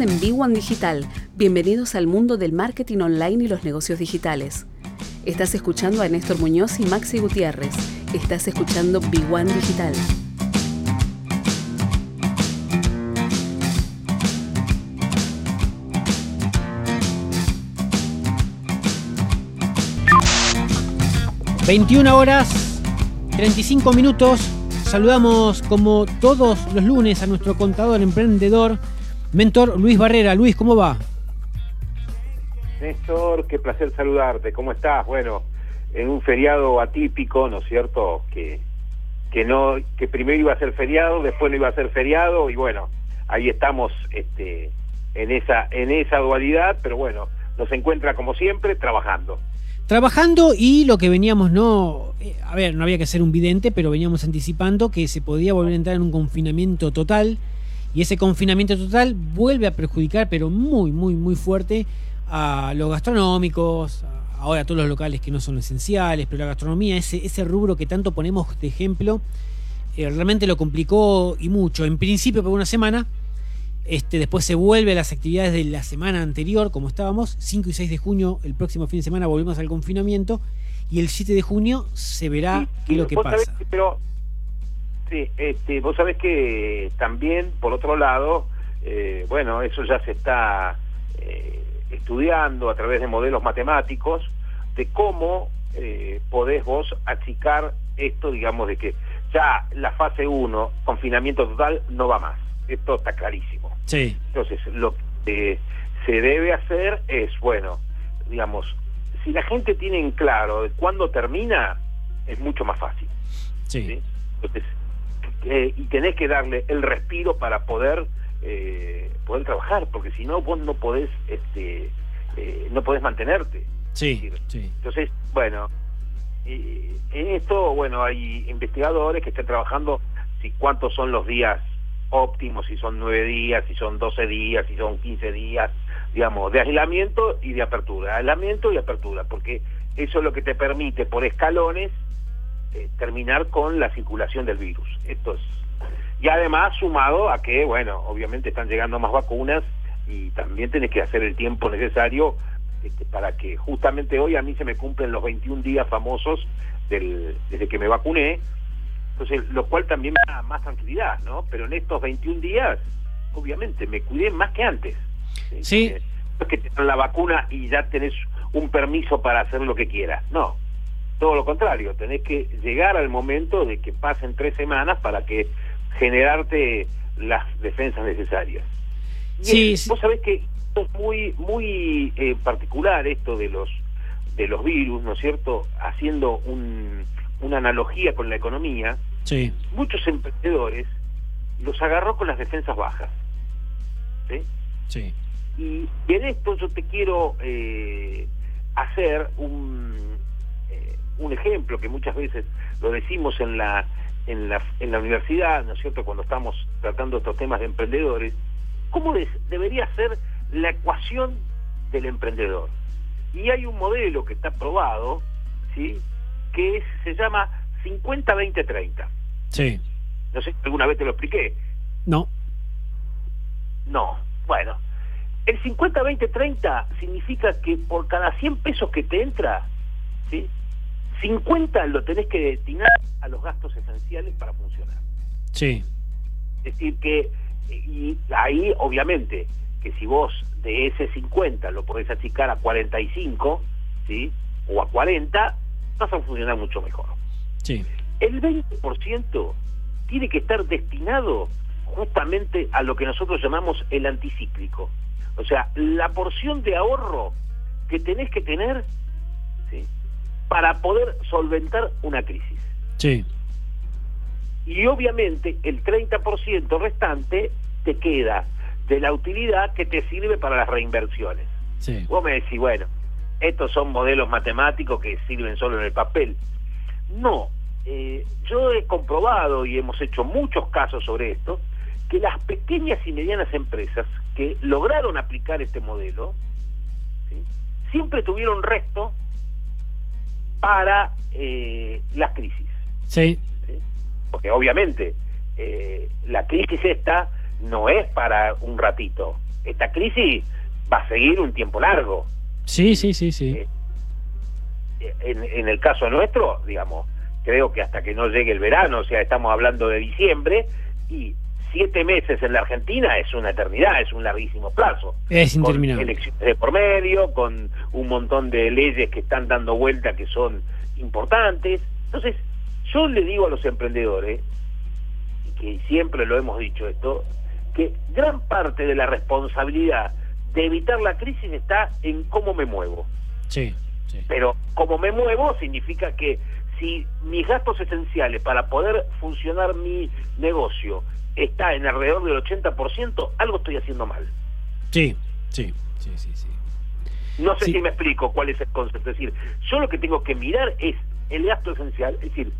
En B1 Digital. Bienvenidos al mundo del marketing online y los negocios digitales. Estás escuchando a Néstor Muñoz y Maxi Gutiérrez. Estás escuchando B1 Digital. ...21 horas... ...35 minutos... ...saludamos como todos los lunes... ...a nuestro contador emprendedor... Mentor Luis Barrera. Luis, ¿cómo va? Néstor, qué placer saludarte. ¿Cómo estás? Bueno, en un feriado atípico, ¿no es cierto? Que, que no, que primero iba a ser feriado, después no iba a ser feriado, y bueno, ahí estamos este, en esa, en esa dualidad, pero bueno, nos encuentra como siempre trabajando. Trabajando y lo que veníamos, no, eh, a ver, no había que ser un vidente, pero veníamos anticipando que se podía volver a entrar en un confinamiento total y ese confinamiento total vuelve a perjudicar, pero muy, muy, muy fuerte, a los gastronómicos, ahora a todos los locales que no son esenciales, pero la gastronomía, ese, ese rubro que tanto ponemos de ejemplo, eh, realmente lo complicó y mucho. En principio por una semana, este, después se vuelve a las actividades de la semana anterior, como estábamos, 5 y 6 de junio, el próximo fin de semana volvemos al confinamiento, y el 7 de junio se verá qué es lo que pasa. pero Sí, este, vos sabés que también, por otro lado, eh, bueno, eso ya se está eh, estudiando a través de modelos matemáticos de cómo eh, podés vos achicar esto, digamos, de que ya la fase 1, confinamiento total, no va más. Esto está clarísimo. Sí. Entonces, lo que se debe hacer es, bueno, digamos, si la gente tiene en claro de cuándo termina, es mucho más fácil. Sí. ¿sí? Entonces, eh, y tenés que darle el respiro para poder eh, poder trabajar porque si no vos no podés este eh, no podés mantenerte sí, sí. entonces bueno en esto bueno hay investigadores que están trabajando si cuántos son los días óptimos si son nueve días si son doce días si son quince días digamos de aislamiento y de apertura aislamiento y apertura porque eso es lo que te permite por escalones eh, terminar con la circulación del virus. Esto es y además sumado a que, bueno, obviamente están llegando más vacunas y también tenés que hacer el tiempo necesario este, para que justamente hoy a mí se me cumplen los 21 días famosos del, desde que me vacuné, entonces lo cual también me da más tranquilidad, ¿no? Pero en estos 21 días, obviamente, me cuidé más que antes. Sí. No es que te dan la vacuna y ya tenés un permiso para hacer lo que quieras, no todo lo contrario, tenés que llegar al momento de que pasen tres semanas para que generarte las defensas necesarias. Sí, Vos sabés que es muy muy eh, particular esto de los de los virus, ¿no es cierto? Haciendo un, una analogía con la economía, sí. muchos emprendedores los agarró con las defensas bajas. ¿sí? Sí. Y, en esto yo te quiero eh, hacer un un ejemplo que muchas veces lo decimos en la, en la, en la universidad, ¿no es cierto?, cuando estamos tratando estos temas de emprendedores, ¿cómo debería ser la ecuación del emprendedor? Y hay un modelo que está probado, ¿sí?, que se llama 50-20-30. Sí. No sé alguna vez te lo expliqué. No. No. Bueno, el 50-20-30 significa que por cada 100 pesos que te entra, ¿sí? 50 lo tenés que destinar a los gastos esenciales para funcionar. Sí. Es decir, que y ahí obviamente que si vos de ese 50 lo podés achicar a 45, ¿sí? O a 40, vas a funcionar mucho mejor. Sí. El 20% tiene que estar destinado justamente a lo que nosotros llamamos el anticíclico. O sea, la porción de ahorro que tenés que tener para poder solventar una crisis. Sí. Y obviamente el 30% restante te queda de la utilidad que te sirve para las reinversiones. Sí. Vos me decís, bueno, estos son modelos matemáticos que sirven solo en el papel. No, eh, yo he comprobado y hemos hecho muchos casos sobre esto, que las pequeñas y medianas empresas que lograron aplicar este modelo, siempre tuvieron resto para eh, las crisis. Sí. Porque obviamente eh, la crisis esta no es para un ratito, esta crisis va a seguir un tiempo largo. Sí, sí, sí, sí. Eh, en, en el caso nuestro, digamos, creo que hasta que no llegue el verano, o sea, estamos hablando de diciembre, y siete meses en la Argentina es una eternidad, es un larguísimo plazo. Es interminable. Con elecciones de por medio, con un montón de leyes que están dando vuelta que son importantes. Entonces, yo le digo a los emprendedores, y que siempre lo hemos dicho esto, que gran parte de la responsabilidad de evitar la crisis está en cómo me muevo. Sí, sí. Pero como me muevo significa que si mis gastos esenciales para poder funcionar mi negocio está en alrededor del 80%, algo estoy haciendo mal. Sí, sí, sí, sí. sí. No sé Sí. si me explico cuál es el concepto. Es decir, yo lo que tengo que mirar es el gasto esencial. Es decir,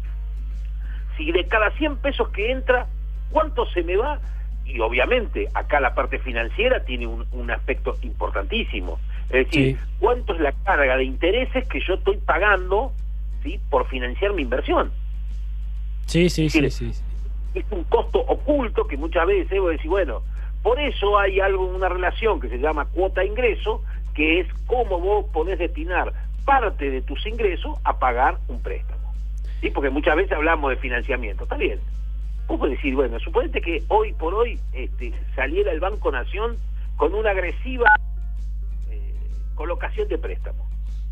si de cada 100 pesos que entra, ¿cuánto se me va? Y obviamente acá la parte financiera tiene un, un aspecto importantísimo. Es decir, Sí. ¿cuánto es la carga de intereses que yo estoy pagando ¿sí? por financiar mi inversión? Sí, sí, sí, Mire, sí. sí. es un costo oculto que muchas veces vos decís, bueno, por eso hay algo, una relación que se llama cuota ingreso, que es cómo vos podés destinar parte de tus ingresos a pagar un préstamo. ¿Sí? Porque muchas veces hablamos de financiamiento, está bien. Podés decir, bueno, suponete que hoy por hoy este, saliera el Banco Nación con una agresiva eh, colocación de préstamo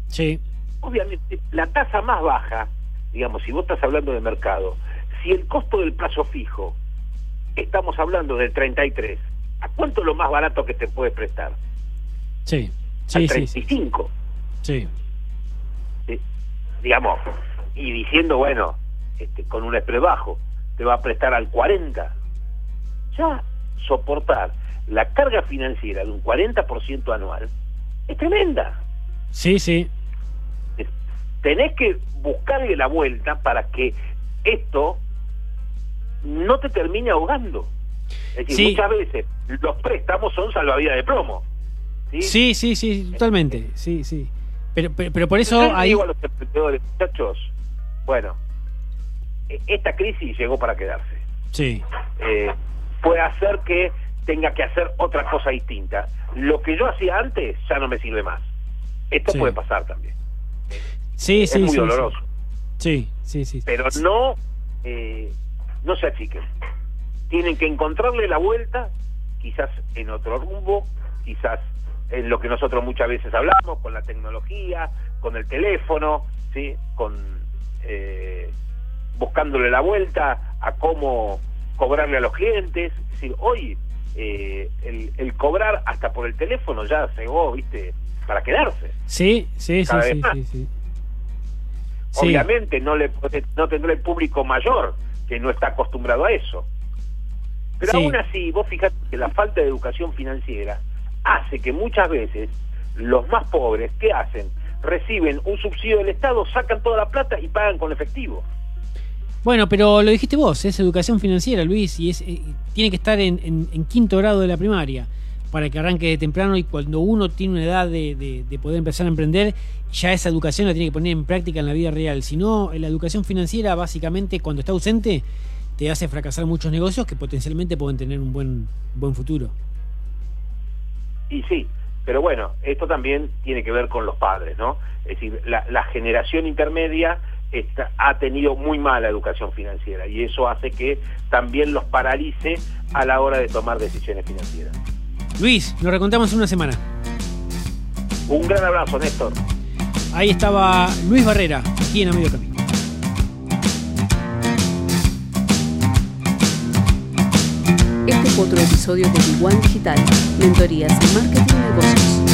Sí, obviamente la tasa más baja, digamos, si vos estás hablando de mercado, si el costo del plazo fijo, estamos hablando del 33, ¿a cuánto es lo más barato que te puede prestar? sí, Al sí, sí, sí. 35, sí. ¿sí? digamos, y diciendo, bueno, este, con un spread bajo, te va a prestar al 40. Ya soportar la carga financiera de un 40% anual es tremenda. Sí, sí. Tenés que buscarle la vuelta para que esto no te termine ahogando. Es decir, Sí. muchas veces los préstamos son salvavidas de plomo. ¿sí? Sí, sí, sí, totalmente. Sí, sí. Pero, pero, pero por eso ahí. digo a los emprendedores, muchachos, bueno, e- esta crisis llegó para quedarse. Sí, Eh, puede hacer que tenga que hacer otra cosa distinta. Lo que yo hacía antes ya no me sirve más. Esto Sí. puede pasar también. Sí, es sí. muy sí, doloroso. Sí, sí, sí. pero no eh, no se achiquen. Tienen que encontrarle la vuelta, quizás en otro rumbo, quizás en lo que nosotros muchas veces hablamos, con la tecnología, con el teléfono, sí, con eh, buscándole la vuelta a cómo cobrarle a los clientes. Es decir, hoy eh, el, el cobrar hasta por el teléfono ya llegó, viste, para quedarse. Sí, sí, sí, Cada sí, sí, sí. Sí. Obviamente no le no tendrá el público mayor que no está acostumbrado a eso. Pero Sí. aún así, vos fijate que la falta de educación financiera hace que muchas veces los más pobres, ¿qué hacen? Reciben un subsidio del Estado, sacan toda la plata y pagan con efectivo. Bueno, pero lo dijiste vos, es educación financiera, Luis, y es eh, tiene que estar en, en- en quinto grado de la primaria para que arranque de temprano y cuando uno tiene una edad de, de- de poder empezar a emprender, ya esa educación la tiene que poner en práctica en la vida real. Si no, la educación financiera básicamente cuando está ausente te hace fracasar muchos negocios que potencialmente pueden tener un buen, buen futuro. Y sí, pero bueno, esto también tiene que ver con los padres, ¿no? Es decir, la, la generación intermedia está- ha tenido muy mala educación financiera y eso hace que también los paralice a la hora de tomar decisiones financieras. Luis, nos recontamos en una semana. Un gran abrazo, Néstor. Ahí estaba Luis Barrera, aquí en A Camino. Este fue otro episodio de Iguan Digital, Mentorías en Marketing y Negocios.